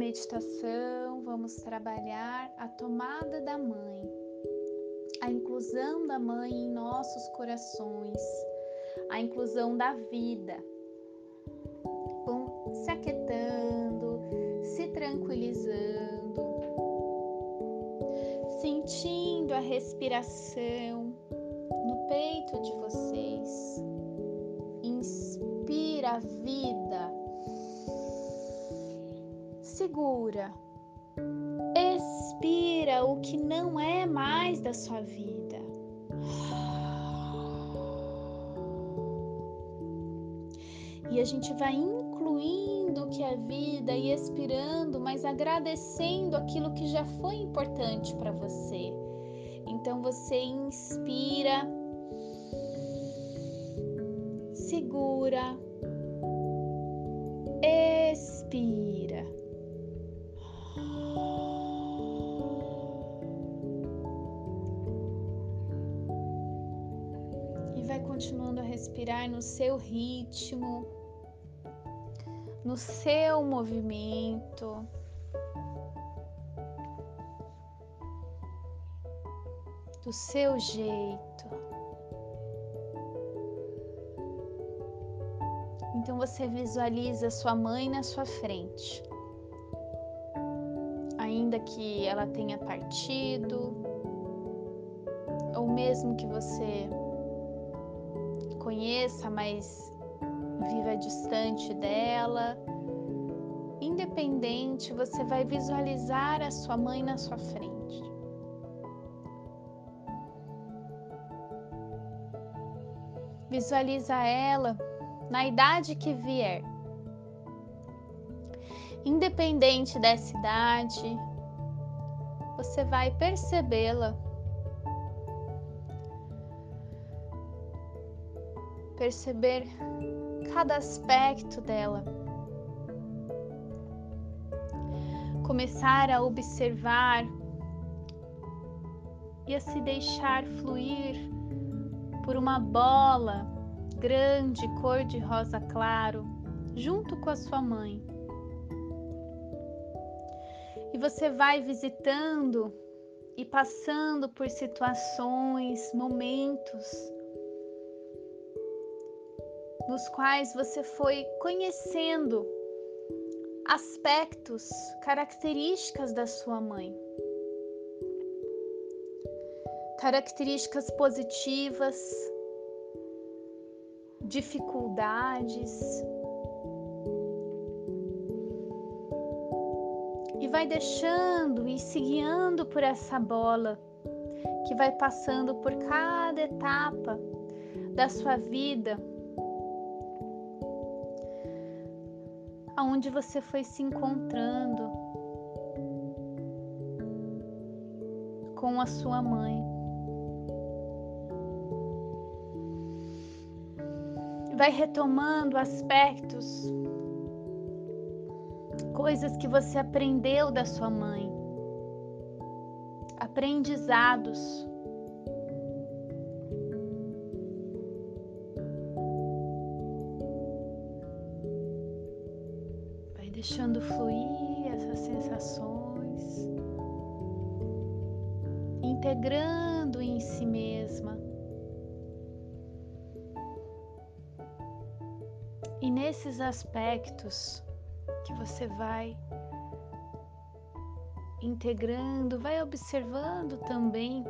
meditação, vamos trabalhar a tomada da mãe, a inclusão da mãe em nossos corações, a inclusão da vida. Vão se aquietando, se tranquilizando, sentindo a respiração no peito de vocês. Inspira a vida segura. Expira o que não é mais da sua vida. E a gente vai incluindo o que é vida e expirando, mas agradecendo aquilo que já foi importante para você. Então você inspira, segura, expira. Respirar no seu ritmo, no seu movimento. Do seu jeito. Então você visualiza sua mãe na sua frente. Ainda que ela tenha partido, ou mesmo que você conheça, mas viva distante dela. Independente, você vai visualizar a sua mãe na sua frente. Visualiza ela na idade que vier. Independente dessa idade, você vai percebê-la perceber cada aspecto dela. Começar a observar e a se deixar fluir por uma bola grande cor de rosa claro, junto com a sua mãe. E você vai visitando e passando por situações, momentos nos quais você foi conhecendo aspectos, características da sua mãe. Características positivas, dificuldades. E vai deixando e se guiando por essa bola que vai passando por cada etapa da sua vida aonde você foi se encontrando com a sua mãe. Vai retomando aspectos, coisas que você aprendeu da sua mãe, aprendizados. E nesses aspectos que você vai integrando, vai observando também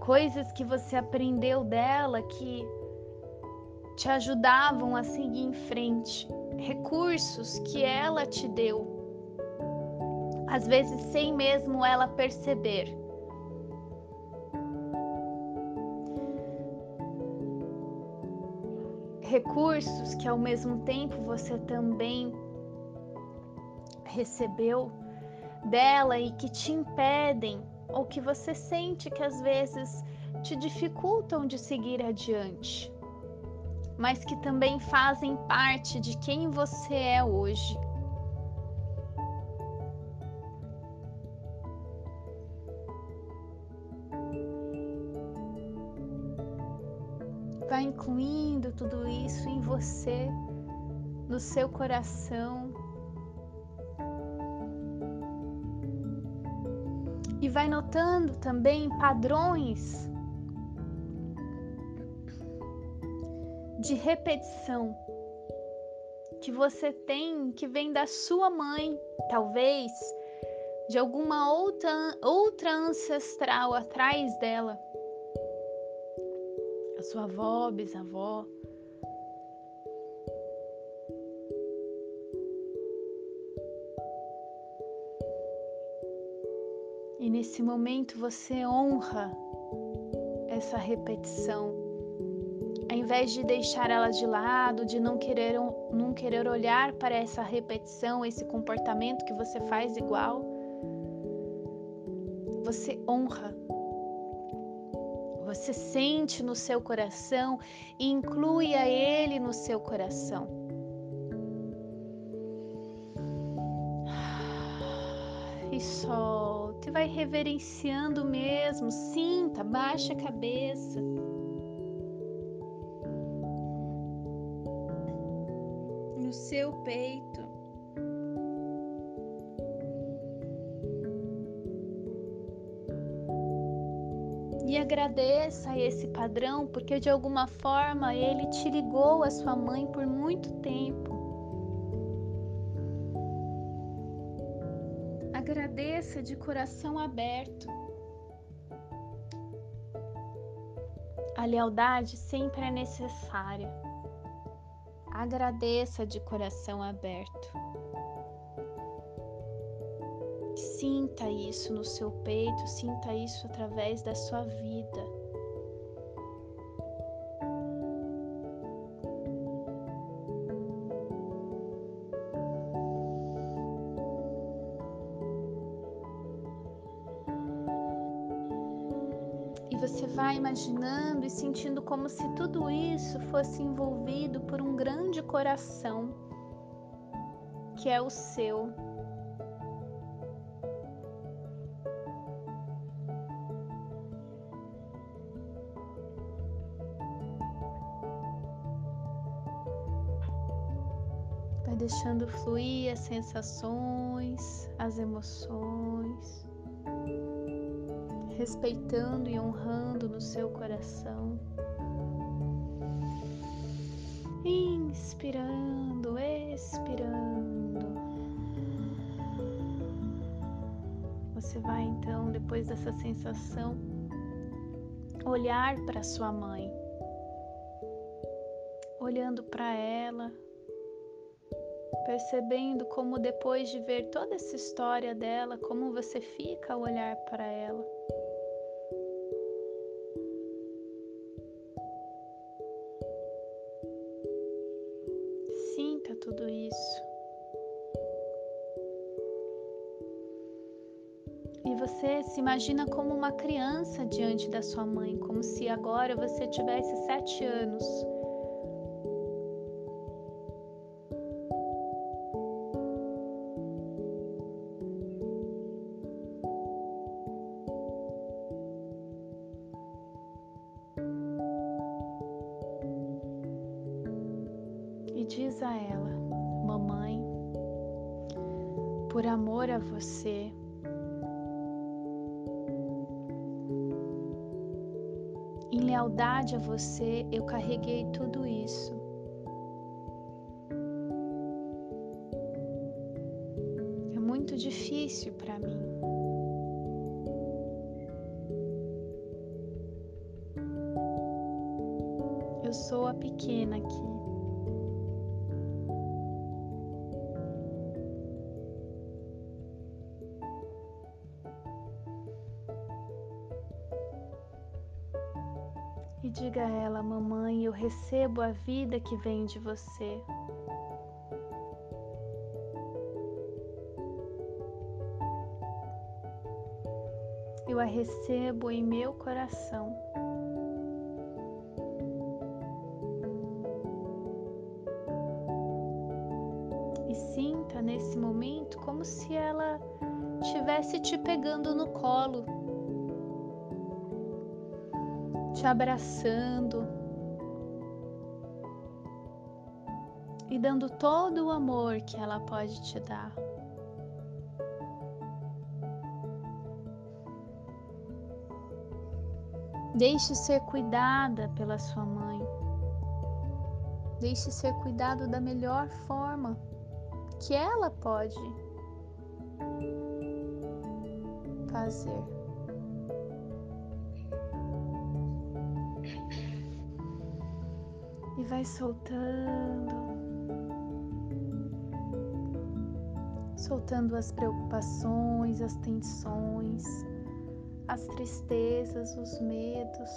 coisas que você aprendeu dela que te ajudavam a seguir em frente, recursos que ela te deu, às vezes sem mesmo ela perceber. Recursos que ao mesmo tempo você também recebeu dela e que te impedem ou que você sente que às vezes te dificultam de seguir adiante mas que também fazem parte de quem você é hoje. Vai incluindo tudo isso em você no seu coração. E vai notando também padrões de repetição que você tem que vem da sua mãe, talvez de alguma outra, outra ancestral atrás dela. A sua avó, bisavó. E nesse momento você honra essa repetição. Ao invés de deixar ela de lado, de não querer, não querer olhar para essa repetição, esse comportamento que você faz igual, você honra. Você sente no seu coração e inclui a ele no seu coração. E solta, e vai reverenciando mesmo. Sinta, baixa a cabeça. No seu peito. Agradeça esse padrão, porque de alguma forma ele te ligou à sua mãe por muito tempo. Agradeça de coração aberto. A lealdade sempre é necessária. Agradeça de coração aberto. Sinta isso no seu peito, sinta isso através da sua vida. E você vai imaginando e sentindo como se tudo isso fosse envolvido por um grande coração, que é o seu. Deixando fluir as sensações, as emoções, respeitando e honrando no seu coração. Inspirando, expirando. Você vai então, depois dessa sensação, olhar para sua mãe, olhando para ela percebendo como depois de ver toda essa história dela, como você fica ao olhar para ela. Sinta tudo isso. E você se imagina como uma criança diante da sua mãe, como se agora você tivesse sete anos você, em lealdade a você, eu carreguei tudo isso. É muito difícil para mim. Eu sou a pequena aqui. E diga a ela: Mamãe, eu recebo a vida que vem de você. Eu a recebo em meu coração. E sinta nesse momento como se ela estivesse te pegando no colo te abraçando e dando todo o amor que ela pode te dar. Deixe ser cuidada pela sua mãe. Deixe ser cuidado da melhor forma que ela pode fazer. E vai soltando, soltando as preocupações, as tensões, as tristezas, os medos.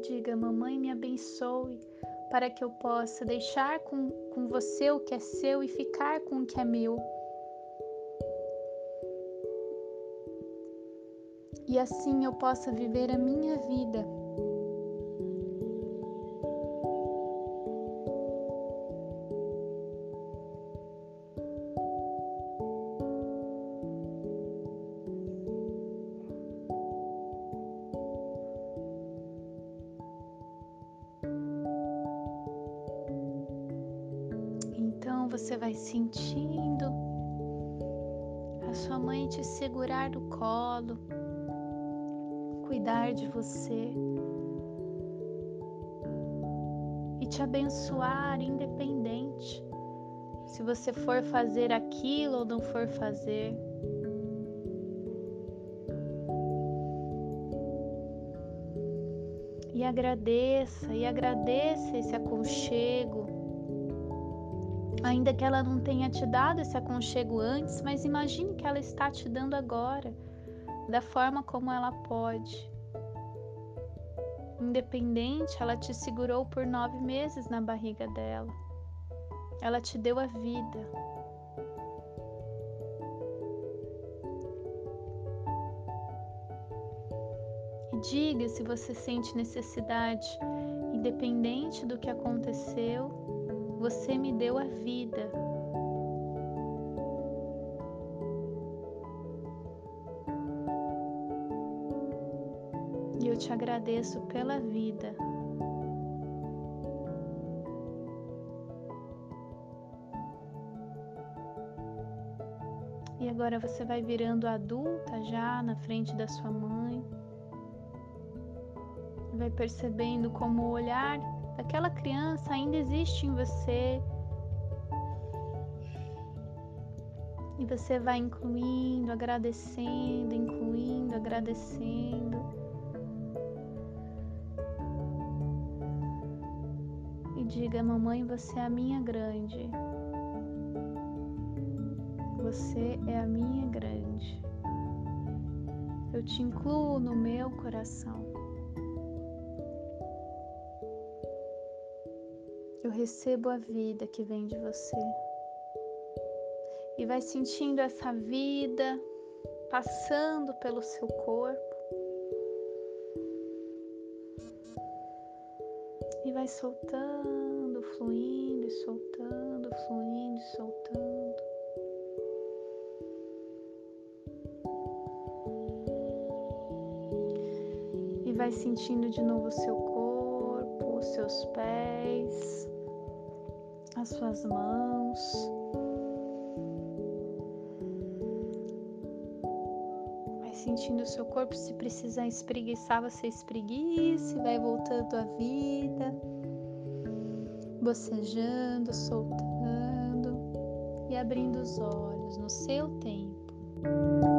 diga: Mamãe, me abençoe, para que eu possa deixar com, com você o que é seu e ficar com o que é meu. E assim eu possa viver a minha vida você vai sentindo a sua mãe te segurar do colo, cuidar de você e te abençoar independente se você for fazer aquilo ou não for fazer. E agradeça, e agradeça esse aconchego, Ainda que ela não tenha te dado esse aconchego antes, mas imagine que ela está te dando agora, da forma como ela pode. Independente, ela te segurou por nove meses na barriga dela. Ela te deu a vida. E diga se você sente necessidade, independente do que aconteceu, você me deu a vida. E eu te agradeço pela vida. E agora você vai virando adulta já na frente da sua mãe. Vai percebendo como o olhar daquela criança ainda existe em você. E você vai incluindo, agradecendo, incluindo, agradecendo. E diga, mamãe, você é a minha grande. Você é a minha grande. Eu te incluo no meu coração. Recebo a vida que vem de você. E vai sentindo essa vida passando pelo seu corpo. E vai soltando, fluindo e soltando, fluindo e soltando. E vai sentindo de novo o seu corpo, os seus pés as suas mãos. Vai sentindo o seu corpo, se precisar espreguiçar, você espreguice, vai voltando à vida, bocejando, soltando e abrindo os olhos no seu tempo.